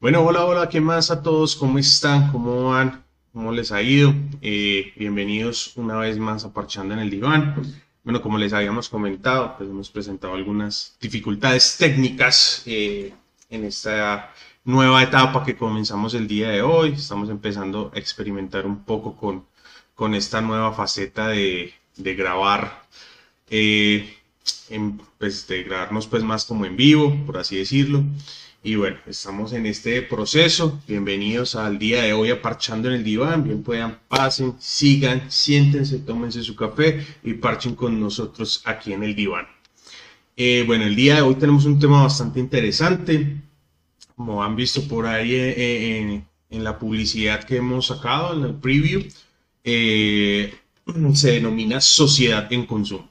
Bueno, hola, hola, ¿qué más a todos? ¿Cómo están? ¿Cómo van? ¿Cómo les ha ido? Eh, bienvenidos una vez más a Parchando en el Diván. Bueno, como les habíamos comentado, pues hemos presentado algunas dificultades técnicas eh, en esta nueva etapa que comenzamos el día de hoy. Estamos empezando a experimentar un poco con, con esta nueva faceta de, de grabar, eh, pues de grabarnos pues más como en vivo, por así decirlo. Y bueno, estamos en este proceso. Bienvenidos al día de hoy a Parchando en el Diván. Bien puedan, pasen, sigan, siéntense, tómense su café y parchen con nosotros aquí en el diván. Eh, bueno, el día de hoy tenemos un tema bastante interesante. Como han visto por ahí eh, en, en, la publicidad que hemos sacado, en el preview, eh, se denomina sociedad en consumo.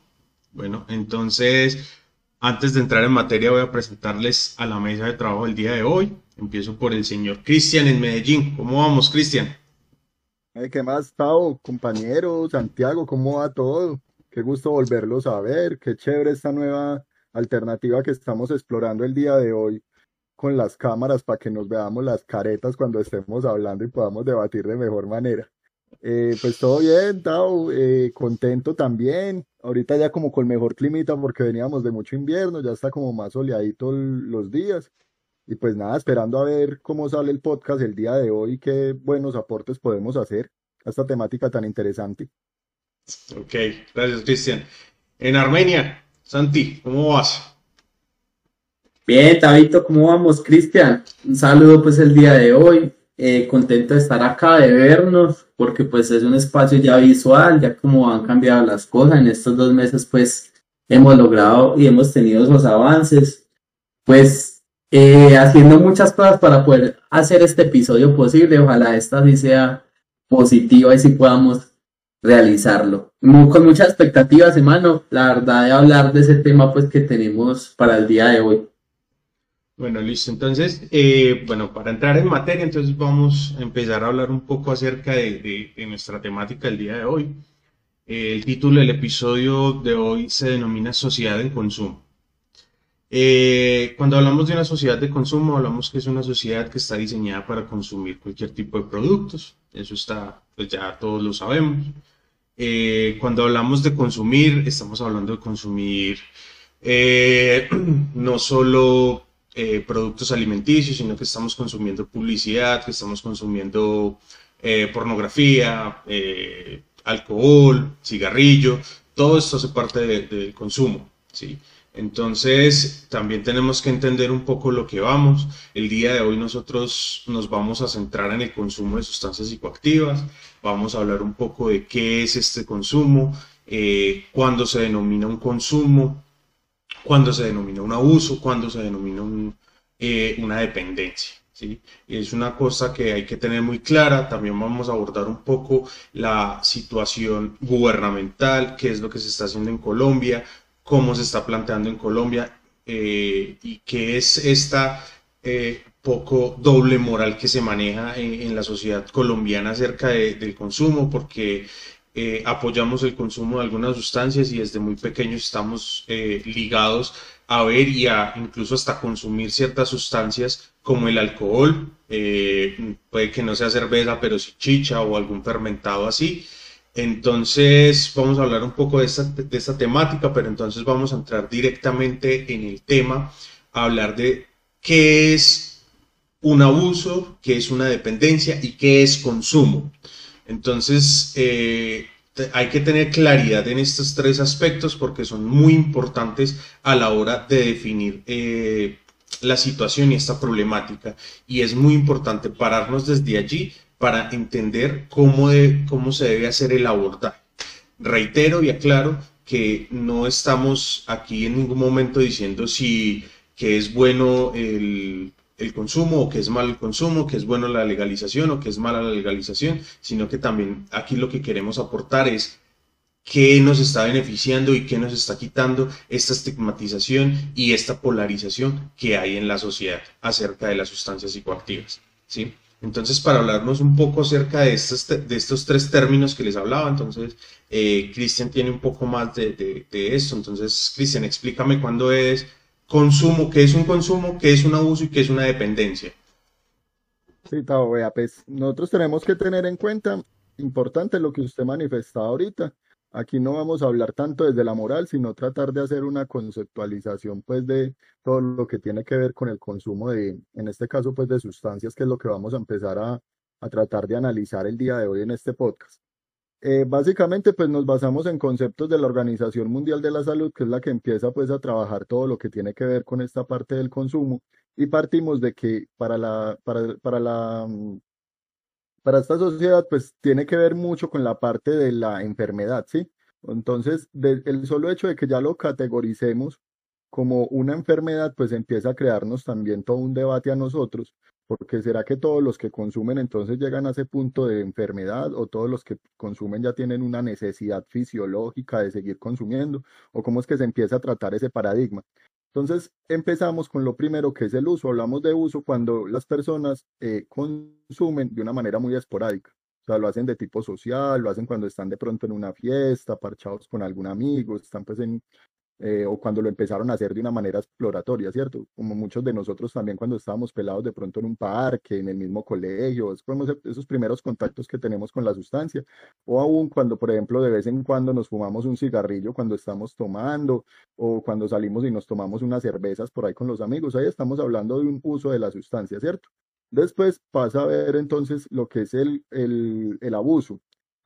Bueno, entonces antes de entrar en materia, voy a presentarles a la mesa de trabajo del día de hoy. Empiezo por el señor Cristian en Medellín. ¿Cómo vamos, Cristian? ¿Qué más, Tao? Compañero, Santiago, ¿cómo va todo? Qué gusto volverlos a ver. Qué chévere esta nueva alternativa que estamos explorando el día de hoy con las cámaras para que nos veamos las caretas cuando estemos hablando y podamos debatir de mejor manera. Eh, pues todo bien, Tao, eh, contento también. Ahorita ya como con mejor climita porque veníamos de mucho invierno, ya está como más soleadito los días. Y pues nada, esperando a ver cómo sale el podcast el día de hoy, qué buenos aportes podemos hacer a esta temática tan interesante. Ok, gracias Cristian. En Armenia, Santi, ¿cómo vas? Bien, Tabito, ¿cómo vamos, Cristian? Un saludo pues el día de hoy. Eh, contento de estar acá, de vernos, porque pues es un espacio ya visual, ya como han cambiado las cosas en estos dos meses, pues hemos logrado y hemos tenido esos avances, pues eh, haciendo muchas cosas para poder hacer este episodio posible, ojalá esta sí sea positiva y si podamos realizarlo. con muchas expectativas, hermano, la verdad de hablar de ese tema pues que tenemos para el día de hoy. Bueno, listo. Entonces, eh, bueno, para entrar en materia, entonces vamos a empezar a hablar un poco acerca de, nuestra temática el día de hoy. Eh, el título del episodio de hoy se denomina Sociedad en Consumo. Eh, cuando hablamos de una sociedad de consumo, hablamos que es una sociedad que está diseñada para consumir cualquier tipo de productos. Eso está, pues ya todos lo sabemos. cuando hablamos de consumir, estamos hablando de consumir no solo eh, productos alimenticios, sino que estamos consumiendo publicidad, que estamos consumiendo eh, pornografía, eh, alcohol, cigarrillo, todo esto hace parte del consumo, ¿sí? Entonces, también tenemos que entender un poco lo que vamos. El día de hoy nosotros nos vamos a centrar en el consumo de sustancias psicoactivas, vamos a hablar un poco de qué es este consumo, cuándo se denomina un consumo, cuando se denomina un abuso, cuando se denomina eh, una dependencia. ¿sí? Es una cosa que hay que tener muy clara. También vamos a abordar un poco la situación gubernamental, qué es lo que se está haciendo en Colombia, cómo se está planteando en Colombia eh, y qué es esta eh, poco doble moral que se maneja en, la sociedad colombiana acerca del consumo, porque eh, apoyamos el consumo de algunas sustancias y desde muy pequeños estamos eh, ligados a ver y a incluso hasta consumir ciertas sustancias como el alcohol, eh, puede que no sea cerveza, pero sí chicha o algún fermentado así. Entonces vamos a hablar un poco de esta, de esta temática, pero entonces vamos a entrar directamente en el tema, a hablar de qué es un abuso, qué es una dependencia y qué es consumo. Entonces, eh, hay que tener claridad en estos tres aspectos porque son muy importantes a la hora de definir eh, la situación y esta problemática. Y es muy importante pararnos desde allí para entender cómo, cómo se debe hacer el abordaje. Reitero y aclaro que no estamos aquí en ningún momento diciendo si que es bueno el el consumo o que es mal el consumo, que es bueno la legalización o que es mala la legalización, sino que también aquí lo que queremos aportar es qué nos está beneficiando y qué nos está quitando esta estigmatización y esta polarización que hay en la sociedad acerca de las sustancias psicoactivas. ¿sí? Entonces, para hablarnos un poco acerca de estos, de estos tres términos que les hablaba, entonces, eh, Cristian tiene un poco más de, de, de esto. Entonces, Cristian, explícame cuándo es consumo, qué es un consumo, qué es un abuso y qué es una dependencia. Sí, Tavo, vea, pues nosotros tenemos que tener en cuenta, importante lo que usted manifestaba ahorita. Aquí no vamos a hablar tanto desde la moral, sino tratar de hacer una conceptualización, pues, de todo lo que tiene que ver con el consumo de, en este caso, pues, de sustancias, que es lo que vamos a empezar a, a tratar de analizar el día de hoy en este podcast. Eh, básicamente, pues nos basamos en conceptos de la Organización Mundial de la Salud, que es la que empieza pues a trabajar todo lo que tiene que ver con esta parte del consumo y partimos de que para la, para, para la, mm, para esta sociedad pues tiene que ver mucho con la parte de la enfermedad, ¿sí? Entonces, el solo hecho de que ya lo categoricemos como una enfermedad, pues empieza a crearnos también todo un debate a nosotros porque será que todos los que consumen entonces llegan a ese punto de enfermedad o todos los que consumen ya tienen una necesidad fisiológica de seguir consumiendo o cómo es que se empieza a tratar ese paradigma. Entonces empezamos con lo primero que es el uso. Hablamos de uso cuando las personas eh, consumen de una manera muy esporádica. O sea, lo hacen de tipo social, lo hacen cuando están de pronto en una fiesta, parchados con algún amigo, están pues en, eh, o cuando lo empezaron a hacer de una manera exploratoria, ¿cierto? Como muchos de nosotros también cuando estábamos pelados de pronto en un parque, en el mismo colegio, esos primeros contactos que tenemos con la sustancia, o aún cuando, por ejemplo, de vez en cuando nos fumamos un cigarrillo cuando estamos tomando, o cuando salimos y nos tomamos unas cervezas por ahí con los amigos, ahí estamos hablando de un uso de la sustancia, ¿cierto? Después pasa a ver entonces lo que es el, el abuso.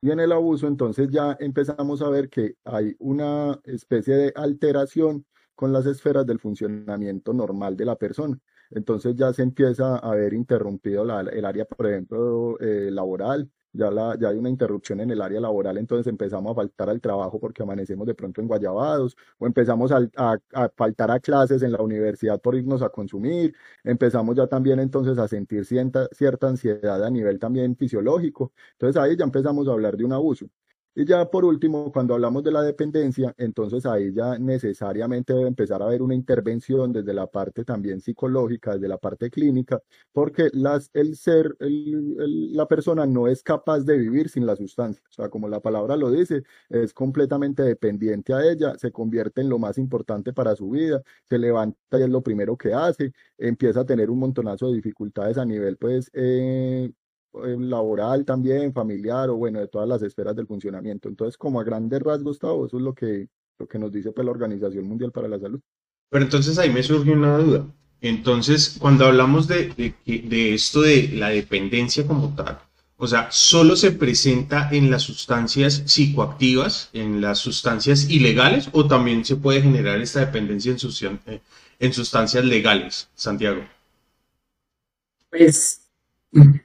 Y en el abuso, entonces ya empezamos a ver que hay una especie de alteración con las esferas del funcionamiento normal de la persona. Entonces ya se empieza a ver interrumpido el área, por ejemplo, eh, laboral, ya, la, ya hay una interrupción en el área laboral, entonces empezamos a faltar al trabajo porque amanecemos de pronto en Guayabados, o empezamos a, a, faltar a clases en la universidad por irnos a consumir, empezamos ya también entonces a sentir cierta, cierta ansiedad a nivel también fisiológico, entonces ahí ya empezamos a hablar de un abuso. Y ya por último, cuando hablamos de la dependencia, entonces ahí ya necesariamente debe empezar a haber una intervención desde la parte también psicológica, desde la parte clínica, porque las, el ser, la persona no es capaz de vivir sin la sustancia. O sea, como la palabra lo dice, es completamente dependiente a ella, se convierte en lo más importante para su vida, se levanta y es lo primero que hace, empieza a tener un montonazo de dificultades a nivel, pues, eh, laboral también, familiar o bueno, de todas las esferas del funcionamiento. Entonces, como a grandes rasgos, Gustavo, eso es lo que, lo que nos dice pues, la Organización Mundial para la Salud. Pero entonces ahí me surge una duda. Entonces, cuando hablamos de, de, de esto de la dependencia como tal, o sea, ¿solo se presenta en las sustancias psicoactivas, en las sustancias ilegales, o también se puede generar esta dependencia en, eh, en sustancias legales, Santiago? Pues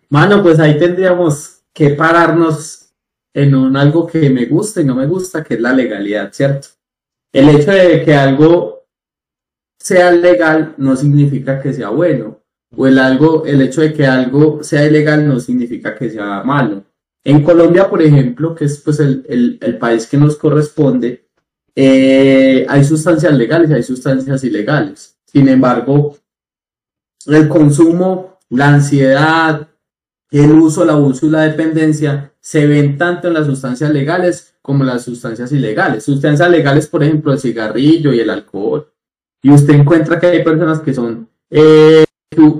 Mano, pues ahí tendríamos que pararnos en un algo que me gusta y no me gusta, que es la legalidad, ¿cierto? El hecho de que algo sea legal no significa que sea bueno, o el, algo, el hecho de que algo sea ilegal no significa que sea malo. En Colombia, por ejemplo, que es pues el, el, país que nos corresponde, eh, hay sustancias legales y hay sustancias ilegales. Sin embargo, el consumo la ansiedad, el uso, el abuso y la dependencia se ven tanto en las sustancias legales como en las sustancias ilegales. Sustancias legales, por ejemplo, el cigarrillo y el alcohol. Y usted encuentra que hay personas que son eh,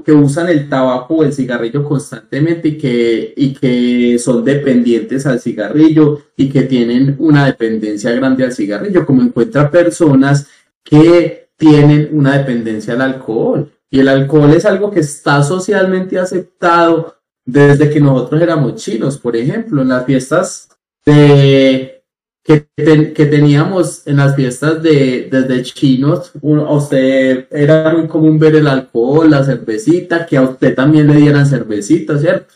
que, usan el tabaco o el cigarrillo constantemente y que, y que son dependientes al cigarrillo y que tienen una dependencia grande al cigarrillo, como encuentra personas que tienen una dependencia al alcohol. Y el alcohol es algo que está socialmente aceptado desde que nosotros éramos chinos, por ejemplo, en las fiestas que, que teníamos, en las fiestas de, desde chinos, usted era muy común ver el alcohol, la cervecita, que a usted también le dieran cervecita, ¿cierto?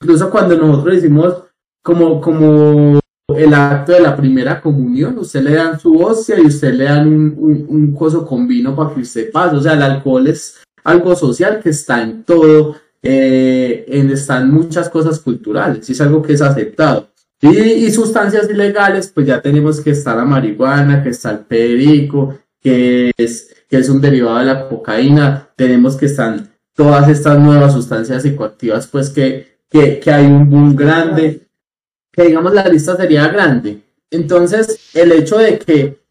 Incluso cuando nosotros hicimos como, como el acto de la primera comunión, usted le dan su hostia y usted le dan un, un coso con vino para que usted pase, o sea, el alcohol es algo social que está en todo, eh, en, están muchas cosas culturales, y es algo que es aceptado. Y, sustancias ilegales, pues ya tenemos que estar la marihuana, que está el perico, que es, que es un derivado de la cocaína, tenemos que estar todas estas nuevas sustancias psicoactivas, pues que, que, que hay un boom grande, que digamos la lista sería grande. Entonces, el hecho de que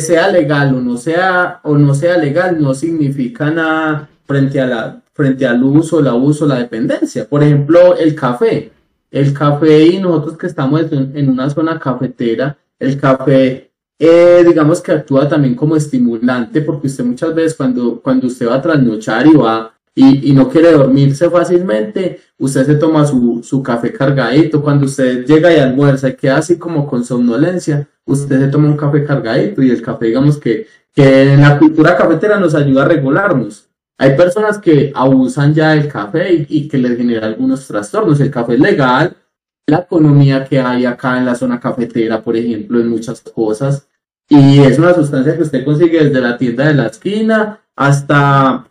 sea legal o no sea, o no sea legal no significa nada frente a la, frente al uso, el abuso, la dependencia. Por ejemplo, el café. El café y nosotros que estamos en, una zona cafetera, el café, eh, digamos que actúa también como estimulante, porque usted muchas veces cuando, cuando usted va a trasnochar y va y, no quiere dormirse fácilmente, usted se toma su, su, café cargadito. Cuando usted llega y almuerza y queda así como con somnolencia, usted se toma un café cargadito y el café, digamos que, que en la cultura cafetera nos ayuda a regularnos. Hay personas que abusan ya del café y, que les genera algunos trastornos. El café es legal, la economía que hay acá en la zona cafetera, por ejemplo, en muchas cosas. Y es una sustancia que usted consigue desde la tienda de la esquina hasta,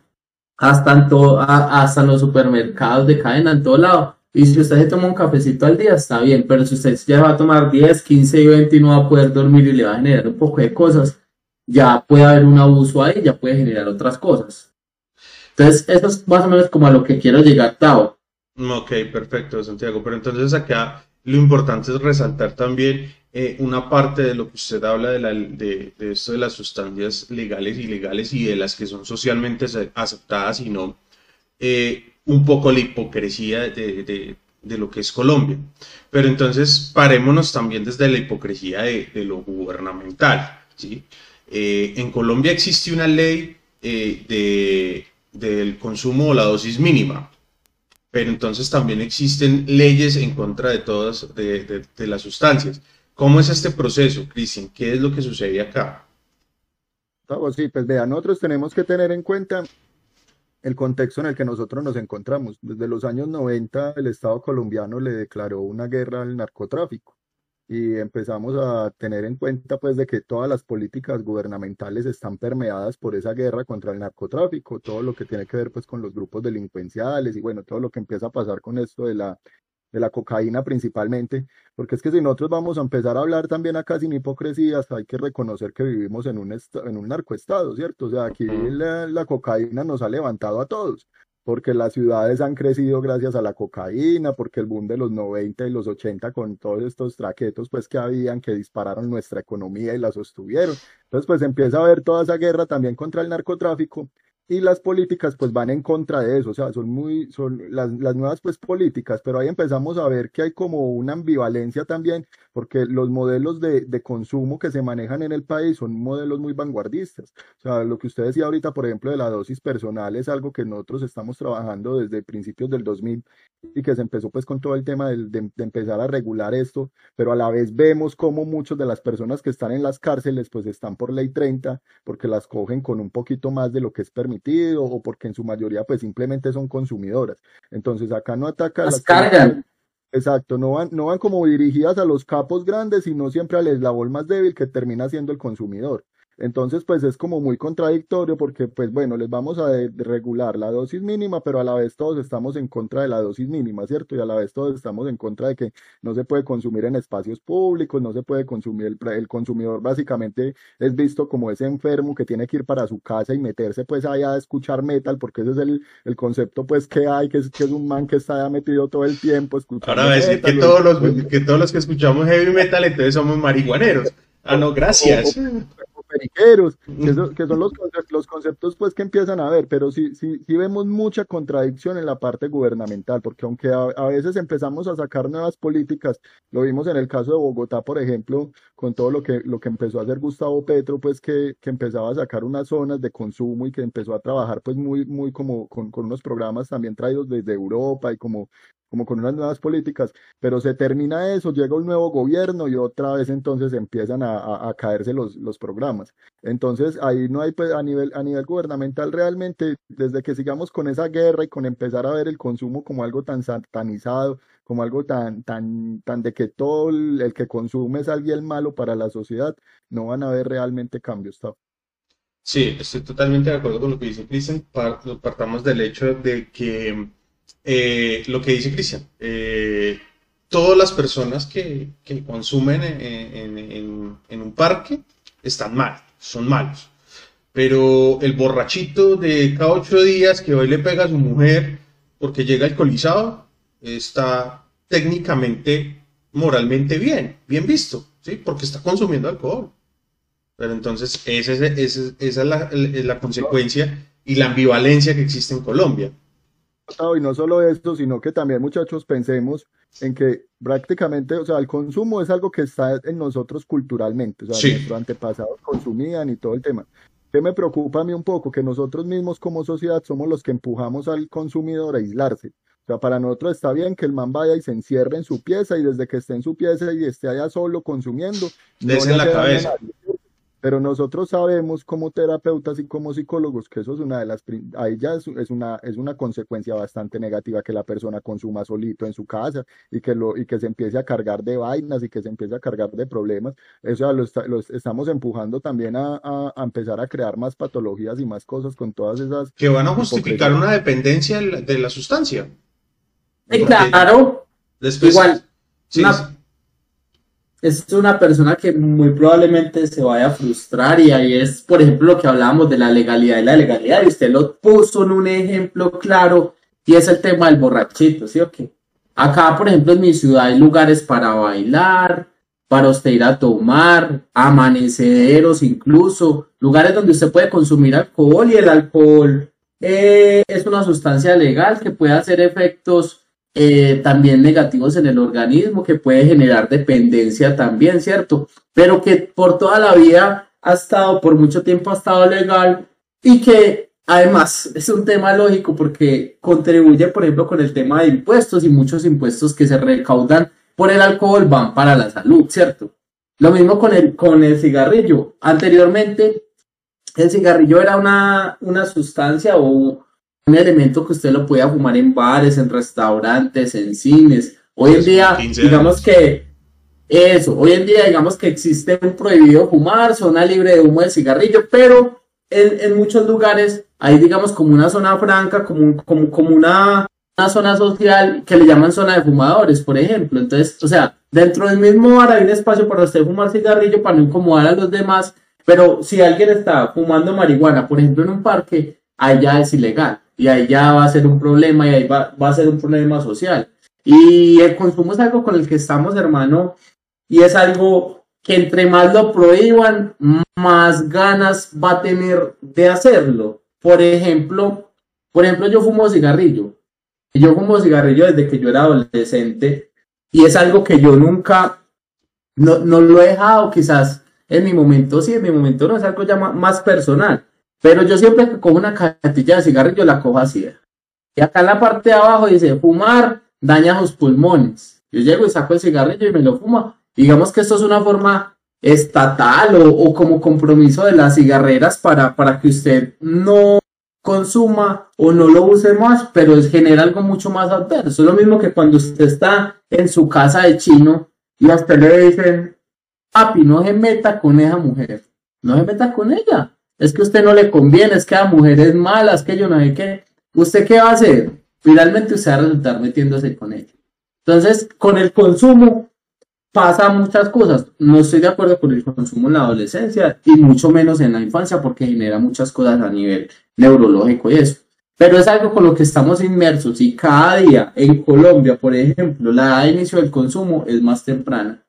hasta, en hasta los supermercados de cadena, en todo lado. Y si usted se toma un cafecito al día, está bien, pero si usted ya va a tomar 10, 15 y 20 y no va a poder dormir y le va a generar un poco de cosas, ya puede haber un abuso ahí, ya puede generar otras cosas. Entonces, eso es más o menos como a lo que quiero llegar, Tao. Ok, perfecto, Santiago. Pero entonces acá lo importante es resaltar también eh, una parte de lo que usted habla de, la, de, esto de las sustancias legales y ilegales y de las que son socialmente aceptadas y no eh, un poco la hipocresía de, de, lo que es Colombia. Pero entonces parémonos también desde la hipocresía de, lo gubernamental. ¿sí? Eh, en Colombia existe una ley de del consumo o la dosis mínima. Pero entonces también existen leyes en contra de todas de, las sustancias. ¿Cómo es este proceso, Cristian? ¿Qué es lo que sucede acá? Sí, pues vean, nosotros tenemos que tener en cuenta el contexto en el que nosotros nos encontramos. Desde los años 90 el Estado colombiano le declaró una guerra al narcotráfico y empezamos a tener en cuenta pues de que todas las políticas gubernamentales están permeadas por esa guerra contra el narcotráfico, todo lo que tiene que ver pues con los grupos delincuenciales y bueno, todo lo que empieza a pasar con esto de la, de la cocaína principalmente, porque es que si nosotros vamos a empezar a hablar también acá sin hipocresías, hay que reconocer que vivimos en un, en un narcoestado, ¿cierto? O sea, aquí la, la cocaína nos ha levantado a todos porque las ciudades han crecido gracias a la cocaína, porque el boom de los 90 y los 80 con todos estos traquetos pues que habían que dispararon nuestra economía y la sostuvieron. Entonces pues empieza a haber toda esa guerra también contra el narcotráfico y las políticas pues van en contra de eso, o sea, son muy, son las, las, nuevas pues políticas, pero ahí empezamos a ver que hay como una ambivalencia también, porque los modelos de, de, consumo que se manejan en el país son modelos muy vanguardistas, o sea, lo que usted decía ahorita, por ejemplo, de la dosis personal es algo que nosotros estamos trabajando desde principios del 2000 y que se empezó pues con todo el tema de, de, empezar a regular esto, pero a la vez vemos como muchas de las personas que están en las cárceles pues están por ley 30 porque las cogen con un poquito más de lo que es permitido o porque en su mayoría pues simplemente son consumidoras. Entonces acá no ataca las, las cargan. Exacto, no van, no van como dirigidas a los capos grandes, sino siempre al eslabón más débil que termina siendo el consumidor. Entonces, pues es como muy contradictorio porque, pues bueno, les vamos a regular la dosis mínima, pero a la vez todos estamos en contra de la dosis mínima, ¿cierto? Y a la vez todos estamos en contra de que no se puede consumir en espacios públicos, no se puede consumir, el, el consumidor básicamente es visto como ese enfermo que tiene que ir para su casa y meterse pues allá a escuchar metal, porque ese es el, el concepto pues que hay, que es, que es un man que está ya metido todo el tiempo escuchando Ahora decir que todos, los, que todos los que escuchamos heavy metal entonces somos marihuaneros. Ah, no, gracias periqueros, que, que son los, los, conceptos pues que empiezan a ver, pero sí, sí, sí vemos mucha contradicción en la parte gubernamental, porque aunque a, veces empezamos a sacar nuevas políticas, lo vimos en el caso de Bogotá, por ejemplo, con todo lo que, lo que empezó a hacer Gustavo Petro, pues que, que empezaba a sacar unas zonas de consumo y que empezó a trabajar pues muy, muy como con, con unos programas también traídos desde Europa y como como con unas nuevas políticas, pero se termina eso, llega un nuevo gobierno y otra vez entonces empiezan a, a, caerse los, los, programas. Entonces ahí no hay, pues, a nivel, a nivel gubernamental realmente, desde que sigamos con esa guerra y con empezar a ver el consumo como algo tan satanizado, como algo tan, tan, tan de que todo el, que consume es alguien malo para la sociedad, no van a haber realmente cambios. Sí, estoy totalmente de acuerdo con lo que dice Cristian. Partamos del hecho de que eh, lo que dice Cristian, eh, todas las personas que, consumen en, un parque están mal, son malos. Pero el borrachito de cada ocho días que hoy le pega a su mujer porque llega alcoholizado está técnicamente, moralmente bien, bien visto, ¿sí? Porque está consumiendo alcohol. Pero entonces esa es, esa es la consecuencia y la ambivalencia que existe en Colombia. Y no solo esto, sino que también muchachos pensemos en que prácticamente, o sea, el consumo es algo que está en nosotros culturalmente, o sea, nuestros antepasados consumían y todo el tema. ¿Qué me preocupa a mí un poco? Que nosotros mismos como sociedad somos los que empujamos al consumidor a aislarse. O sea, para nosotros está bien que el man vaya y se encierre en su pieza y desde que esté en su pieza y esté allá solo consumiendo, no le la cabeza. Pero nosotros sabemos como terapeutas y como psicólogos que eso es una de las, ahí ya es, una, es una consecuencia bastante negativa que la persona consuma solito en su casa y que, lo, y que se empiece a cargar de vainas y que se empiece a cargar de problemas. Eso lo, estamos empujando también a, a, empezar a crear más patologías y más cosas con todas esas. Que van a justificar una dependencia de la sustancia. claro. Después, Igual, es una persona que muy probablemente se vaya a frustrar y ahí es, por ejemplo, lo que hablábamos de la legalidad y la legalidad y usted lo puso en un ejemplo claro y es el tema del borrachito, ¿sí o qué? Acá, por ejemplo, en mi ciudad hay lugares para bailar, para usted ir a tomar, amaneceros incluso, lugares donde usted puede consumir alcohol y el alcohol eh, es una sustancia legal que puede hacer efectos eh, también negativos en el organismo, que puede generar dependencia también, ¿cierto? Pero que por toda la vida ha estado, por mucho tiempo ha estado legal y que además es un tema lógico porque contribuye, por ejemplo, con el tema de impuestos y muchos impuestos que se recaudan por el alcohol van para la salud, ¿cierto? Lo mismo con el, con el cigarrillo. Anteriormente, el cigarrillo era una, una sustancia o un elemento que usted lo pueda fumar en bares, en restaurantes, en cines. Hoy en día, digamos que eso, hoy en día digamos que existe un prohibido fumar, zona libre de humo de cigarrillo, pero en, en muchos lugares hay digamos como una zona franca, como, como, como una, una zona social que le llaman zona de fumadores, por ejemplo. Entonces, o sea, dentro del mismo bar hay un espacio para usted fumar cigarrillo para no incomodar a los demás, pero si alguien está fumando marihuana, por ejemplo, en un parque, allá es ilegal y ahí ya va a ser un problema y ahí va, va a ser un problema social. Y el consumo es algo con el que estamos, hermano, y es algo que entre más lo prohíban, más ganas va a tener de hacerlo. Por ejemplo, por ejemplo, yo fumo cigarrillo. Yo fumo cigarrillo desde que yo era adolescente y es algo que yo nunca, no, no lo he dejado, quizás en mi momento sí, en mi momento no, es algo ya más personal. Pero yo siempre que cojo una cajetilla de cigarrillo la cojo así. Y acá en la parte de abajo dice, fumar daña sus pulmones. Yo llego y saco el cigarrillo y me lo fumo. Digamos que esto es una forma estatal o, como compromiso de las cigarreras para, para que usted no consuma o no lo use más, pero genera algo mucho más adverso. Es lo mismo que cuando usted está en su casa de chino y a usted le dicen, papi, no se meta con esa mujer, no se meta con ella es que a usted no le conviene, es que a mujeres malas, que yo no sé qué. ¿Usted qué va a hacer? Finalmente usted va a resultar metiéndose con ella. Entonces, con el consumo pasa muchas cosas. No estoy de acuerdo con el consumo en la adolescencia y mucho menos en la infancia porque genera muchas cosas a nivel neurológico y eso. Pero es algo con lo que estamos inmersos y cada día en Colombia, por ejemplo, la edad de inicio del consumo es más temprana.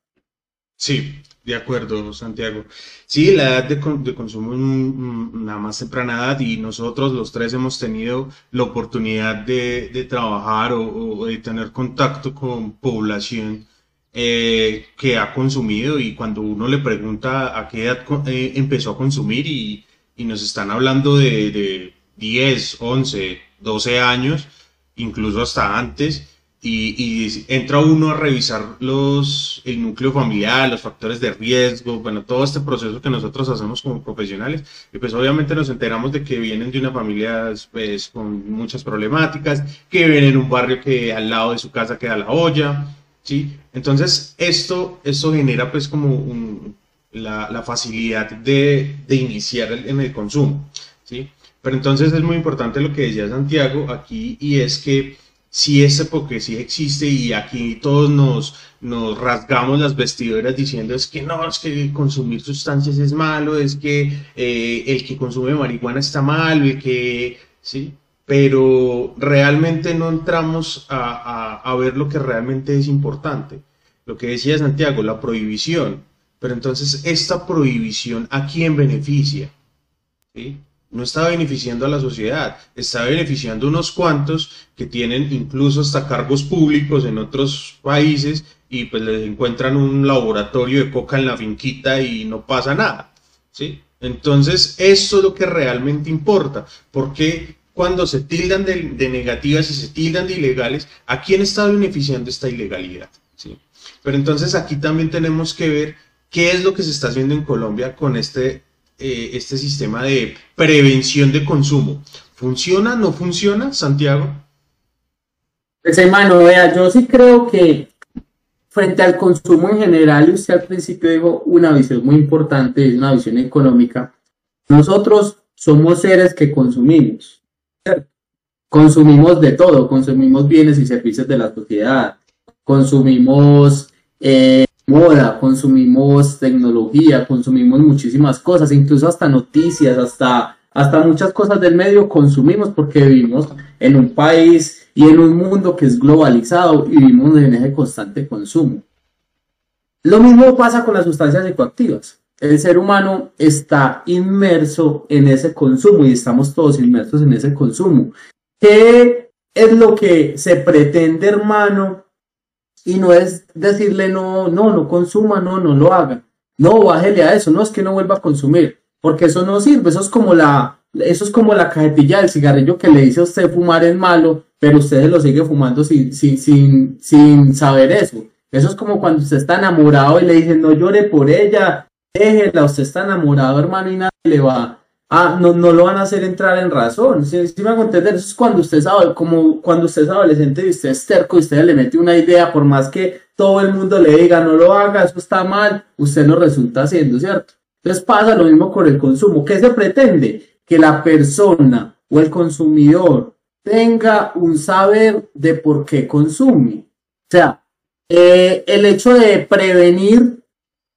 Sí, de acuerdo, Santiago. Sí, la edad de, consumo es una más temprana edad y nosotros los tres hemos tenido la oportunidad de, trabajar o, de tener contacto con población eh, que ha consumido y cuando uno le pregunta a qué edad eh, empezó a consumir y, nos están hablando de, de 10, 11, 12 años, incluso hasta antes, y, entra uno a revisar los, el núcleo familiar, los factores de riesgo, bueno, todo este proceso que nosotros hacemos como profesionales, y pues obviamente nos enteramos de que vienen de una familia pues, con muchas problemáticas, que vienen en un barrio que al lado de su casa queda la olla, ¿sí? Entonces, esto, esto genera pues como la, facilidad de, de iniciar en el consumo, ¿sí? Pero entonces es muy importante lo que decía Santiago aquí, y es que si esa hipocresía existe y aquí todos nos, nos rasgamos las vestiduras diciendo es que no, es que consumir sustancias es malo, es que eh, el que consume marihuana está mal, el que, sí, pero realmente no entramos a, a, a ver lo que realmente es importante. Lo que decía Santiago, la prohibición. Pero entonces, ¿esta prohibición a quién beneficia? ¿Sí? No está beneficiando a la sociedad, está beneficiando a unos cuantos que tienen incluso hasta cargos públicos en otros países y pues les encuentran un laboratorio de coca en la finquita y no pasa nada, ¿sí? Entonces, eso es lo que realmente importa, porque cuando se tildan de, negativas y se tildan de ilegales, ¿a quién está beneficiando esta ilegalidad? ¿sí? Pero entonces aquí también tenemos que ver qué es lo que se está haciendo en Colombia con este, eh, este sistema de prevención de consumo. ¿Funciona? ¿No funciona, Santiago? Pues hermano, vea, yo sí creo que frente al consumo en general, y usted al principio dijo una visión muy importante, es una visión económica. Nosotros somos seres que consumimos. Consumimos de todo, consumimos bienes y servicios de la sociedad, consumimos eh, moda, consumimos tecnología, consumimos muchísimas cosas, incluso hasta noticias, hasta, hasta muchas cosas del medio consumimos porque vivimos en un país y en un mundo que es globalizado y vivimos en ese constante consumo. Lo mismo pasa con las sustancias psicoactivas. El ser humano está inmerso en ese consumo y estamos todos inmersos en ese consumo. ¿Qué es lo que se pretende, hermano? Y no es decirle no, no, no consuma, no, no lo haga. No, bájele a eso, no es que no vuelva a consumir, porque eso no sirve, eso es como la, eso es como la cajetilla del cigarrillo que le dice a usted fumar es malo, pero usted lo sigue fumando sin, sin, sin, sin saber eso. Eso es como cuando usted está enamorado y le dicen no llore por ella, déjela, usted está enamorado, hermano, y nadie le va. Ah, no, no lo van a hacer entrar en razón. Si, si me hago entender, eso es cuando usted sabe, como cuando usted es adolescente y usted es terco y usted le mete una idea, por más que todo el mundo le diga no lo haga, eso está mal, usted lo resulta haciendo, ¿cierto? Entonces pasa lo mismo con el consumo. ¿Qué se pretende? Que la persona o el consumidor tenga un saber de por qué consume. O sea, eh, el hecho de prevenir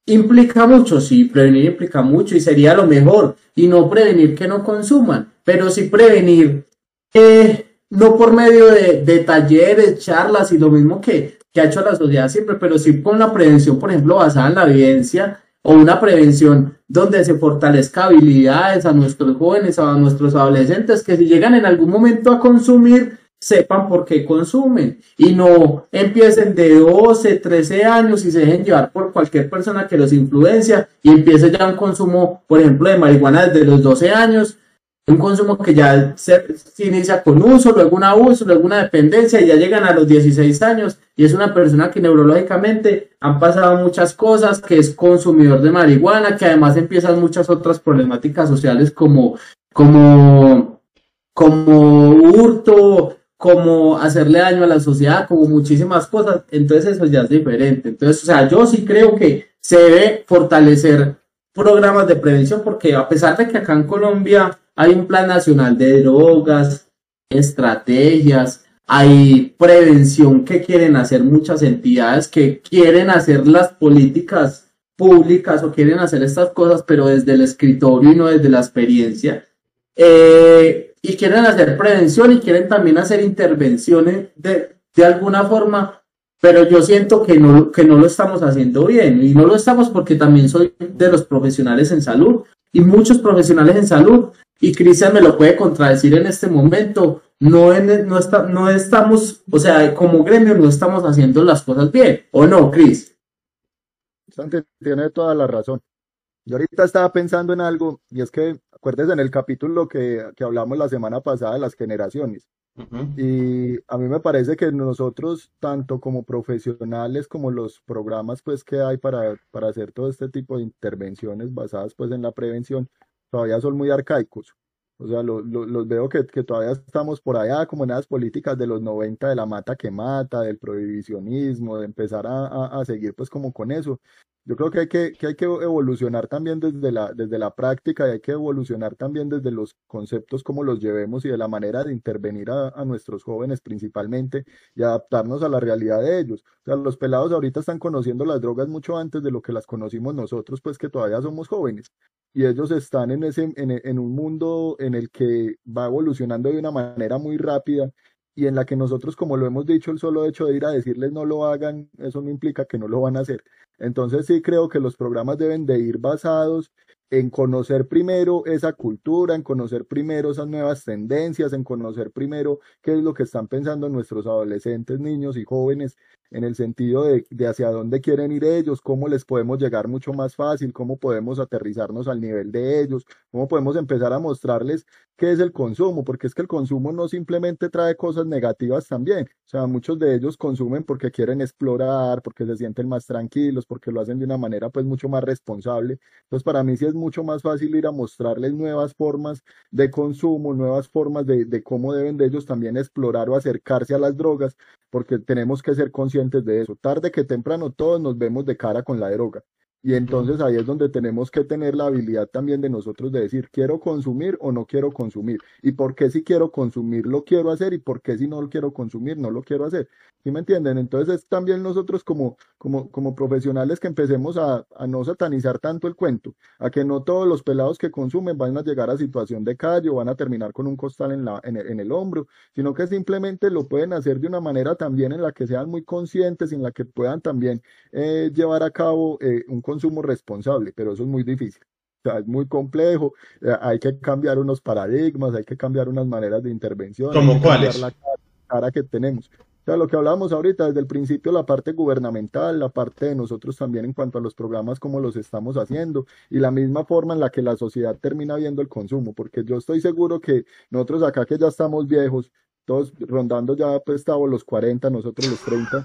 implica mucho, sí, prevenir implica mucho y sería lo mejor, y no prevenir que no consuman, pero sí prevenir, eh, no por medio de, de, talleres, charlas y lo mismo que, que ha hecho la sociedad siempre, pero sí con la prevención, por ejemplo, basada en la evidencia o una prevención donde se fortalezca habilidades a nuestros jóvenes, a nuestros adolescentes, que si llegan en algún momento a consumir, sepan por qué consumen y no empiecen de 12, 13 años y se dejen llevar por cualquier persona que los influencia y empiece ya un consumo, por ejemplo, de marihuana desde los 12 años, un consumo que ya se, inicia con uso, luego un abuso, luego una dependencia y ya llegan a los 16 años y es una persona que neurológicamente han pasado muchas cosas, que es consumidor de marihuana, que además empiezan muchas otras problemáticas sociales como, como, como hurto, como hacerle daño a la sociedad, como muchísimas cosas, entonces eso ya es diferente. Entonces, o sea, yo sí creo que se debe fortalecer programas de prevención porque a pesar de que acá en Colombia hay un plan nacional de drogas, estrategias, hay prevención que quieren hacer muchas entidades que quieren hacer las políticas públicas o quieren hacer estas cosas, pero desde el escritorio y no desde la experiencia. Eh, y quieren hacer prevención y quieren también hacer intervenciones de, de alguna forma, pero yo siento que no, que no lo estamos haciendo bien y no lo estamos porque también soy de los profesionales en salud y muchos profesionales en salud y Cristian me lo puede contradecir en este momento, no, en, no, está, no estamos, o sea, como gremio no estamos haciendo las cosas bien, ¿o no, Cris? Santi tiene toda la razón. Yo ahorita estaba pensando en algo y es que acuérdese en el capítulo que, que hablamos la semana pasada de las generaciones. Y a mí me parece que nosotros, tanto como profesionales como los programas pues que hay para, para hacer todo este tipo de intervenciones basadas pues en la prevención, todavía son muy arcaicos. O sea, los veo que, que, todavía estamos por allá como en las políticas de los 90 de la mata que mata, del prohibicionismo, de empezar a, a, a seguir pues como con eso. Yo creo que hay que, que hay que evolucionar también desde la, desde la práctica y hay que evolucionar también desde los conceptos, como los llevemos y de la manera de intervenir a, a nuestros jóvenes principalmente y adaptarnos a la realidad de ellos. O sea, los pelados ahorita están conociendo las drogas mucho antes de lo que las conocimos nosotros, pues que todavía somos jóvenes. Y ellos están en, ese, en, en un mundo en el que va evolucionando de una manera muy rápida y en la que nosotros, como lo hemos dicho, el solo hecho de ir a decirles no lo hagan, eso no implica que no lo van a hacer. Entonces sí creo que los programas deben de ir basados en conocer primero esa cultura, en conocer primero esas nuevas tendencias, en conocer primero qué es lo que están pensando nuestros adolescentes, niños y jóvenes en el sentido de, de, hacia dónde quieren ir ellos, cómo les podemos llegar mucho más fácil, cómo podemos aterrizarnos al nivel de ellos, cómo podemos empezar a mostrarles qué es el consumo, porque es que el consumo no simplemente trae cosas negativas también, o sea, muchos de ellos consumen porque quieren explorar, porque se sienten más tranquilos, porque lo hacen de una manera pues mucho más responsable. Entonces, para mí sí es mucho más fácil ir a mostrarles nuevas formas de consumo, nuevas formas de, de cómo deben de ellos también explorar o acercarse a las drogas, porque tenemos que ser conscientes de eso. Tarde que temprano todos nos vemos de cara con la droga. Y entonces ahí es donde tenemos que tener la habilidad también de nosotros de decir, quiero consumir o no quiero consumir. Y por qué si quiero consumir lo quiero hacer y por qué si no lo quiero consumir no lo quiero hacer. ¿Sí me entienden? Entonces es también nosotros como, como, como profesionales que empecemos a, a no satanizar tanto el cuento, a que no todos los pelados que consumen van a llegar a situación de calle o van a terminar con un costal en, la, en, el, en el hombro, sino que simplemente lo pueden hacer de una manera también en la que sean muy conscientes y en la que puedan también eh, llevar a cabo eh, un consumo responsable, pero eso es muy difícil. O sea, es muy complejo, eh, hay que cambiar unos paradigmas, hay que cambiar unas maneras de intervención. ¿Como cuáles? La cara, cara que tenemos. O sea, lo que hablábamos ahorita, desde el principio, la parte gubernamental, la parte de nosotros también en cuanto a los programas, como los estamos haciendo, y la misma forma en la que la sociedad termina viendo el consumo, porque yo estoy seguro que nosotros acá que ya estamos viejos, todos rondando ya pues estamos los 40, nosotros los 30,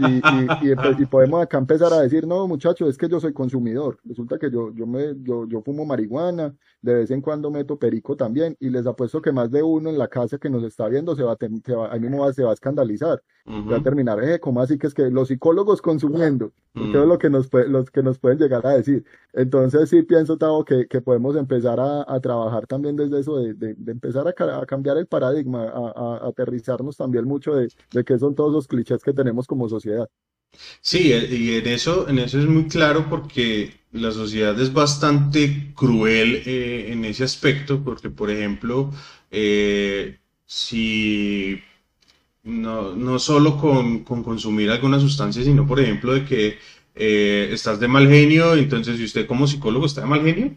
y, y, y, y, podemos acá empezar a decir, no muchachos, es que yo soy consumidor, resulta que yo, yo, me, yo, yo fumo marihuana, de vez en cuando meto perico también, y les apuesto que más de uno en la casa que nos está viendo se va a, se va, ahí mismo va, se va a escandalizar, uh -huh. va a terminar, eh, ¿cómo así que es que los psicólogos consumiendo? Uh -huh. es lo que nos, los que nos pueden llegar a decir. Entonces sí pienso, Tavo, que, que podemos empezar a, a, trabajar también desde eso, de, de, de empezar a, a, cambiar el paradigma, a, a aterrizarnos también mucho de, de qué son todos los clichés que tenemos como sociedad. Sí, y en eso, en eso es muy claro porque la sociedad es bastante cruel eh, en ese aspecto, porque por ejemplo, eh, si no, no solo con, con, consumir alguna sustancia, sino por ejemplo de que eh, estás de mal genio, entonces si usted como psicólogo está de mal genio,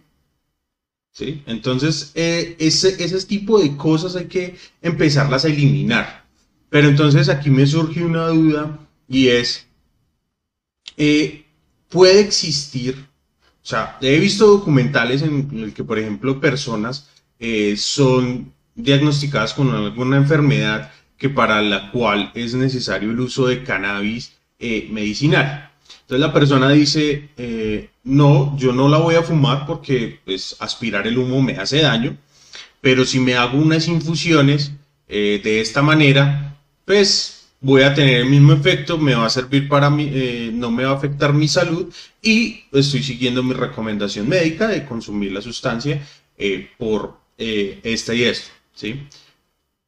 ¿sí? Entonces eh, ese, ese tipo de cosas hay que empezarlas a eliminar. Pero entonces aquí me surge una duda y es, eh, puede existir, o sea, he visto documentales en el que, por ejemplo, personas eh, son diagnosticadas con alguna enfermedad que para la cual es necesario el uso de cannabis medicinal. Entonces la persona dice, eh, no, yo no la voy a fumar porque pues, aspirar el humo me hace daño, pero si me hago unas infusiones eh, de esta manera, pues voy a tener el mismo efecto, me va a servir para mí, eh, no me va a afectar mi salud y estoy siguiendo mi recomendación médica de consumir la sustancia por esta y esto, ¿sí?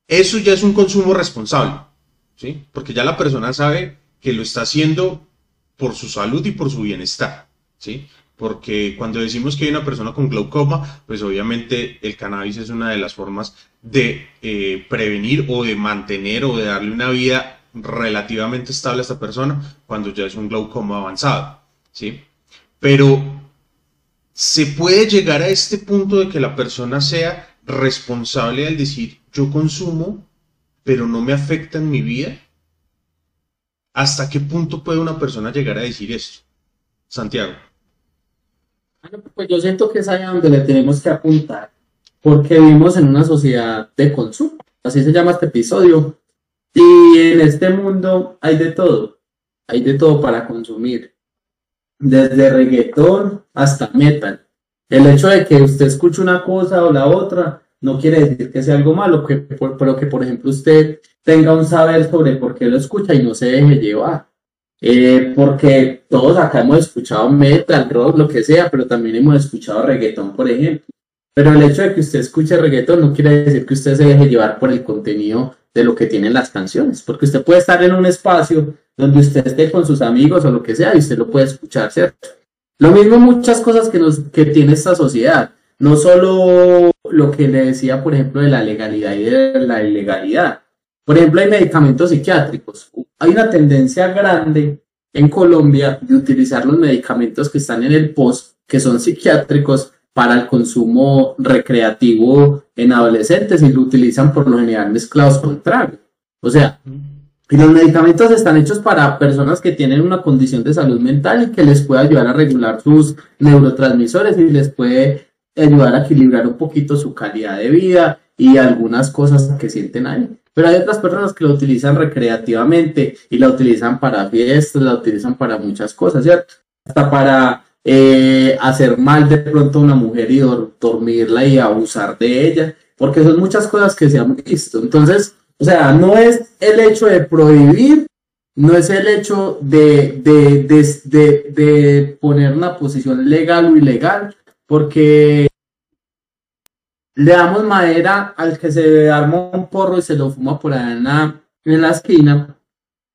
Eso ya es un consumo responsable, ¿sí? Porque ya la persona sabe que lo está haciendo por su salud y por su bienestar, ¿sí? Porque cuando decimos que hay una persona con glaucoma, pues obviamente el cannabis es una de las formas de eh, prevenir o de mantener o de darle una vida relativamente estable a esta persona cuando ya es un glaucoma avanzado, ¿sí? Pero se puede llegar a este punto de que la persona sea responsable al decir yo consumo, pero no me afecta en mi vida. ¿Hasta qué punto puede una persona llegar a decir esto? Santiago. Bueno, pues yo siento que es ahí donde le tenemos que apuntar, porque vivimos en una sociedad de consumo, así se llama este episodio, y en este mundo hay de todo, hay de todo para consumir, desde reggaetón hasta metal. El hecho de que usted escuche una cosa o la otra no quiere decir que sea algo malo, que, pero que por ejemplo usted tenga un saber sobre por qué lo escucha y no se deje llevar. Eh, porque todos acá hemos escuchado metal, rock, lo que sea, pero también hemos escuchado reggaetón, por ejemplo. Pero el hecho de que usted escuche reggaetón no quiere decir que usted se deje llevar por el contenido de lo que tienen las canciones, porque usted puede estar en un espacio donde usted esté con sus amigos o lo que sea y usted lo puede escuchar, ¿cierto? Lo mismo muchas cosas que, nos, que tiene esta sociedad, no solo lo que le decía, por ejemplo, de la legalidad y de la ilegalidad. Por ejemplo, hay medicamentos psiquiátricos. Hay una tendencia grande en Colombia de utilizar los medicamentos que están en el post, que son psiquiátricos, para el consumo recreativo en adolescentes y lo utilizan por lo general mezclados con trago. O sea, y los medicamentos están hechos para personas que tienen una condición de salud mental y que les puede ayudar a regular sus neurotransmisores y les puede ayudar a equilibrar un poquito su calidad de vida y algunas cosas que sienten ahí. Pero hay otras personas que lo utilizan recreativamente y la utilizan para fiestas, la utilizan para muchas cosas, ¿cierto? Hasta para eh, hacer mal de pronto a una mujer y dormirla y abusar de ella, porque son muchas cosas que se han visto. Entonces, o sea, no es el hecho de prohibir, no es el hecho de, de, poner una posición legal o ilegal, porque le damos madera al que se arma un porro y se lo fuma por ahí en la, esquina,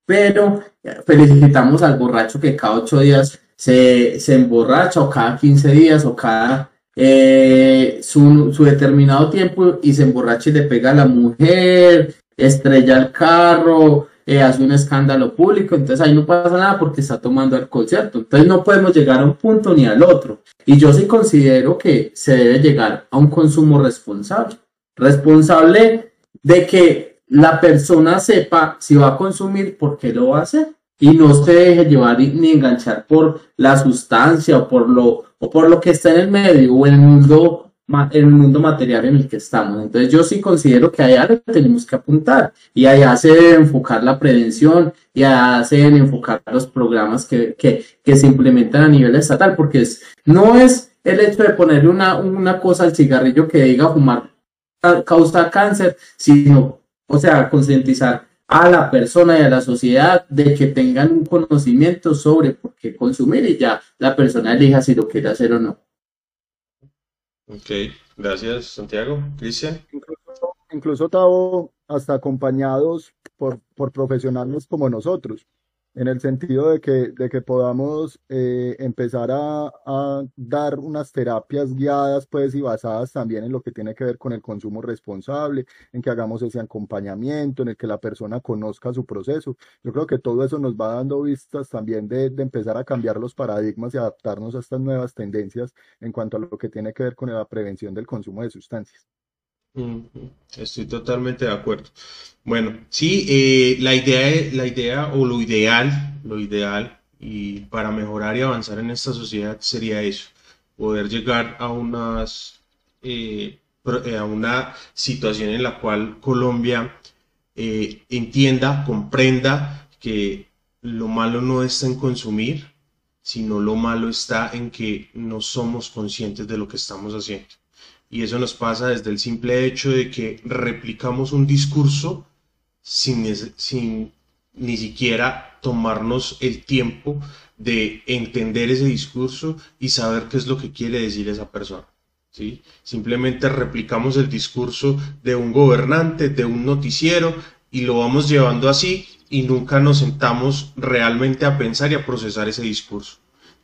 pero felicitamos al borracho que cada ocho días se, se emborracha o cada quince días o cada eh, su, su, determinado tiempo y se emborracha y le pega a la mujer estrella el carro, eh, hace un escándalo público, entonces ahí no pasa nada porque está tomando alcohol, ¿cierto? Entonces no podemos llegar a un punto ni al otro. Y yo sí considero que se debe llegar a un consumo responsable. Responsable de que la persona sepa si va a consumir, por qué lo va a hacer. Y no se deje llevar ni enganchar por la sustancia o por lo, o por lo que está en el medio o en el mundo el mundo material en el que estamos. Entonces yo sí considero que allá tenemos que apuntar y allá se debe enfocar la prevención y allá se deben enfocar los programas que, que, que se implementan a nivel estatal, porque es, no es el hecho de ponerle una, una cosa al cigarrillo que diga fumar causa cáncer, sino, o sea, concientizar a la persona y a la sociedad de que tengan un conocimiento sobre por qué consumir y ya la persona elija si lo quiere hacer o no. Ok, gracias Santiago. Cristian. Incluso, incluso hasta acompañados por, por profesionales como nosotros en el sentido de que, de que podamos eh, empezar a, dar unas terapias guiadas pues y basadas también en lo que tiene que ver con el consumo responsable, en que hagamos ese acompañamiento, en el que la persona conozca su proceso. Yo creo que todo eso nos va dando vistas también de, de empezar a cambiar los paradigmas y adaptarnos a estas nuevas tendencias en cuanto a lo que tiene que ver con la prevención del consumo de sustancias. Estoy totalmente de acuerdo. Bueno, sí, eh, la idea, la idea o lo ideal, lo ideal y para mejorar y avanzar en esta sociedad sería eso, poder llegar a unas eh, eh, a una situación en la cual Colombia entienda, comprenda que lo malo no está en consumir, sino lo malo está en que no somos conscientes de lo que estamos haciendo. Y eso nos pasa desde el simple hecho de que replicamos un discurso sin, sin ni siquiera tomarnos el tiempo de entender ese discurso y saber qué es lo que quiere decir esa persona. ¿sí? Simplemente replicamos el discurso de un gobernante, de un noticiero, y lo vamos llevando así y nunca nos sentamos realmente a pensar y a procesar ese discurso.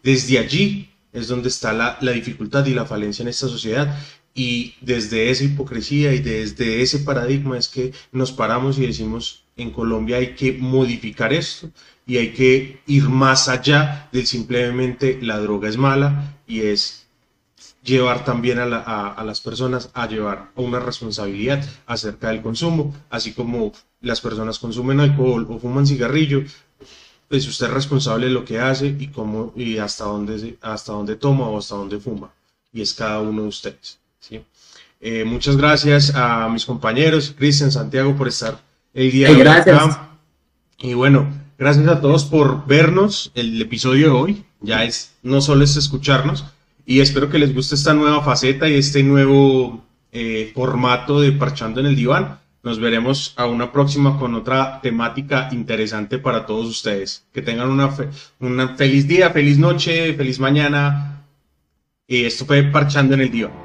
Desde allí es donde está la, la dificultad y la falencia en esta sociedad y desde esa hipocresía y desde ese paradigma es que nos paramos y decimos, en Colombia hay que modificar esto y hay que ir más allá de simplemente la droga es mala y es llevar también a, a, las personas a llevar una responsabilidad acerca del consumo, así como las personas consumen alcohol o fuman cigarrillo, pues usted es responsable de lo que hace y cómo y hasta dónde hasta dónde toma o hasta dónde fuma y es cada uno de ustedes. ¿Sí? Eh, muchas gracias a mis compañeros, Cristian, Santiago, por estar el día de hoy acá. Y bueno, gracias a todos por vernos el episodio de hoy. Ya es, no solo es escucharnos, y espero que les guste esta nueva faceta y este nuevo eh, formato de Parchando en el Diván. Nos veremos a una próxima con otra temática interesante para todos ustedes. Que tengan una, una feliz día, feliz noche, feliz mañana. Y esto fue Parchando en el Diván.